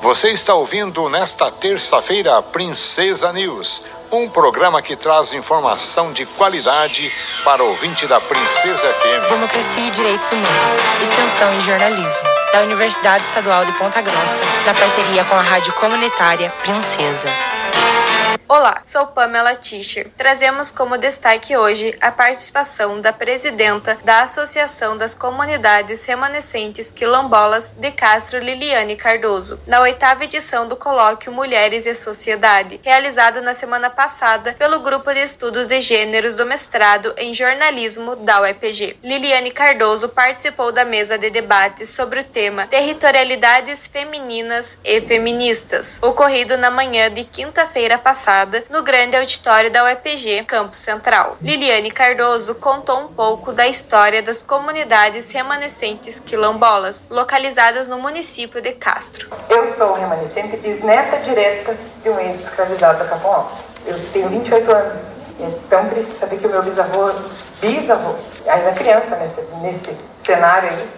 Você está ouvindo nesta terça-feira Princesa News, um programa que traz informação de qualidade para o ouvinte da Princesa FM. Democracia e Direitos Humanos, Extensão e Jornalismo, da Universidade Estadual de Ponta Grossa, na parceria com a Rádio Comunitária Princesa. Olá, sou Pamela Tischer. Trazemos como destaque hoje a participação da presidenta da Associação das Comunidades Remanescentes Quilombolas de Castro Liliane Cardoso, na oitava edição do colóquio Mulheres e Sociedade, realizado na semana passada pelo Grupo de Estudos de Gêneros do Mestrado em Jornalismo da UEPG. Liliane Cardoso participou da mesa de debates sobre o tema Territorialidades Femininas e Feministas, ocorrido na manhã de quinta-feira passada no grande auditório da UEPG, Campo Central. Liliane Cardoso contou um pouco da história das comunidades remanescentes quilombolas, localizadas no município de Castro. Eu sou remanescente bisneta direta de um ex-escravizado da Capão. Eu tenho 28 anos. É tão triste saber que o meu bisavô, bisavô, ainda criança nesse, nesse cenário aí,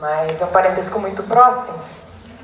mas é um parentesco muito próximo.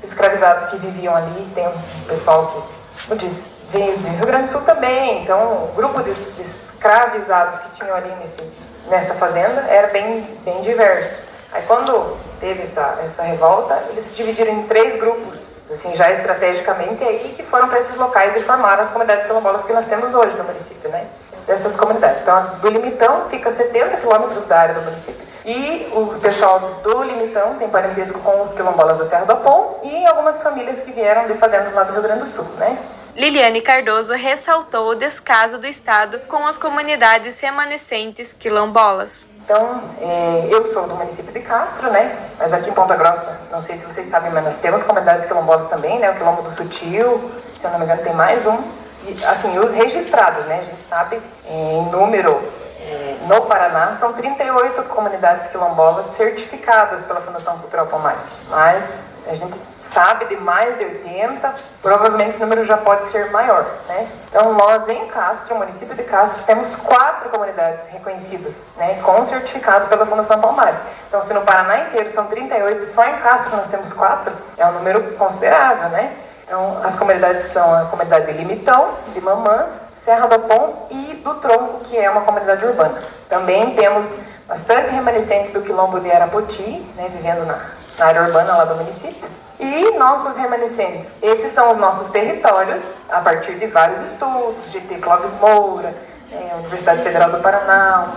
Escravizados que viviam ali, tem um pessoal que, como disse, veio do Rio Grande do Sul também, então o grupo de, de escravizados que tinham ali nesse, nessa fazenda era bem, bem diverso. Aí quando teve essa, essa revolta, eles se dividiram em três grupos, assim, já estrategicamente, aí que foram para esses locais e formaram as comunidades quilombolas que nós temos hoje no município, né? Dessas comunidades. Então, do Limitão fica a 70 quilômetros da área do município. E o pessoal do Limitão tem parentesco com os quilombolas da Serra do Apom e algumas famílias que vieram de fazendas lá do Rio Grande do Sul, né? Liliane Cardoso ressaltou o descaso do Estado com as comunidades remanescentes quilombolas. Então, é, eu sou do município de Castro, né? Mas aqui em Ponta Grossa, não sei se vocês sabem, mas nós temos comunidades quilombolas também, né? O Quilombo do Sutil, se eu não me engano, tem mais um. E, assim, os registrados, né? A gente sabe em número é, no Paraná, são 38 comunidades quilombolas certificadas pela Fundação Cultural Palmares. Mas a gente sabe de mais de 80, provavelmente esse número já pode ser maior. Né? Então, nós em Castro, município de Castro, temos quatro comunidades reconhecidas, né, com certificado pela Fundação Palmares. Então, se no Paraná inteiro são 38, só em Castro nós temos quatro, é um número considerável. Né? Então, as comunidades são a comunidade de Limitão, de Mamãs, Serra do Pão e do Tronco, que é uma comunidade urbana. Também temos bastante remanescentes do quilombo de Arapoti, né, vivendo na, na área urbana lá do município. E nossos remanescentes. Esses são os nossos territórios, a partir de vários estudos, de T. Clóvis Moura, é, Universidade Federal do Paraná,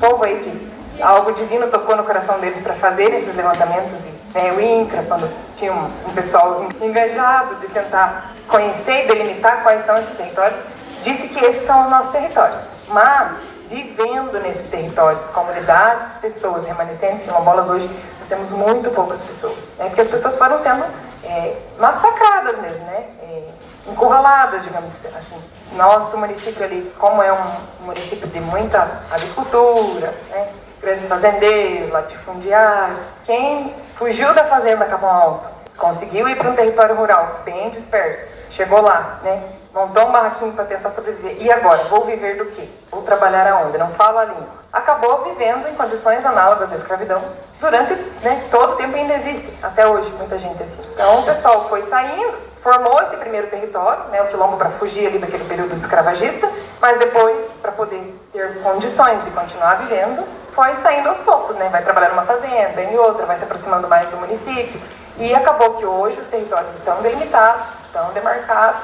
povo aí que algo divino tocou no coração deles para fazer esses levantamentos. É, o INCRA, quando tinha um, um pessoal engajado de tentar conhecer e delimitar quais são esses territórios, disse que esses são os nossos territórios. Mas, vivendo nesses territórios, comunidades, pessoas remanescentes, quilombolas hoje temos muito poucas pessoas. Né? Porque as pessoas foram sendo é, massacradas mesmo, né? É, encurraladas, digamos assim. Nosso município ali, como é um município de muita agricultura, né? grandes fazendeiros, latifundiários, quem fugiu da fazenda Capão Alto, conseguiu ir para um território rural bem disperso, chegou lá, né? montou um barraquinho para tentar sobreviver. E agora? Vou viver do quê? Vou trabalhar aonde? Não falo a língua. Acabou vivendo em condições análogas à escravidão durante né, todo o tempo ainda existe, até hoje, muita gente assim. Então o pessoal foi saindo, formou esse primeiro território, né, o quilombo para fugir ali daquele período escravagista, mas depois, para poder ter condições de continuar vivendo, foi saindo aos poucos, né, vai trabalhar numa fazenda, em outra, vai se aproximando mais do município, e acabou que hoje os territórios estão delimitados, estão demarcados,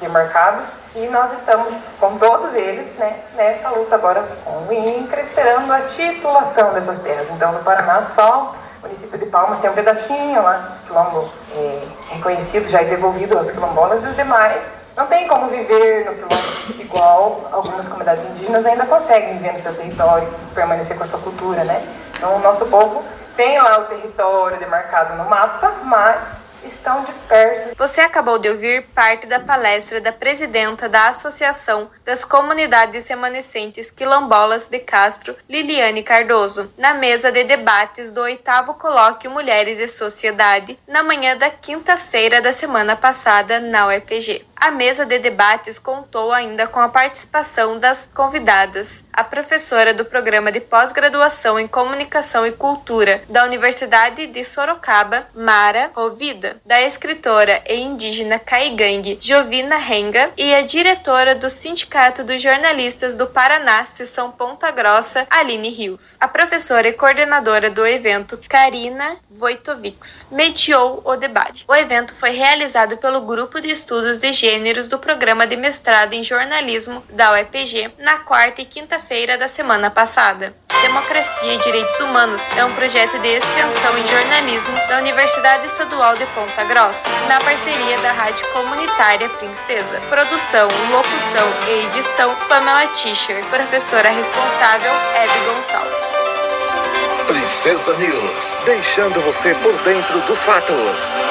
demarcados e nós estamos com todos eles né, nessa luta agora com o INCRA, esperando a titulação dessas terras. Então, no Paraná, só o município de Palmas tem um pedacinho lá, quilombo é, reconhecido, já e devolvido aos quilombolas, e os demais não tem como viver no quilombo igual algumas comunidades indígenas ainda conseguem viver no seu território, permanecer com a sua cultura, né? Então, o nosso povo tem lá o território demarcado no mapa, mas estão dispersos. Você acabou de ouvir parte da palestra da presidenta da Associação das Comunidades Remanescentes Quilombolas de Castro, Liliane Cardoso, na mesa de debates do oitavo colóquio Mulheres e Sociedade, na manhã da quinta-feira da semana passada na UEPG. A mesa de debates contou ainda com a participação das convidadas, a professora do programa de pós-graduação em Comunicação e Cultura da Universidade de Sorocaba, Mara Rovida, da escritora e indígena caigangue Jovina Renga e a diretora do Sindicato dos Jornalistas do Paraná, Seção Ponta Grossa, Aline Rios. A professora e coordenadora do evento, Karina Wojtovics, mediou o debate. O evento foi realizado pelo Grupo de Estudos de Gêneros do Programa de Mestrado em Jornalismo da UEPG na quarta e quinta-feira da semana passada. Democracia e Direitos Humanos é um projeto de extensão em jornalismo da Universidade Estadual de Ponta Grossa, na parceria da Rádio Comunitária Princesa. Produção, locução e edição Pamela Tischer. Professora responsável Hebe Gonçalves. Princesa News, deixando você por dentro dos fatos.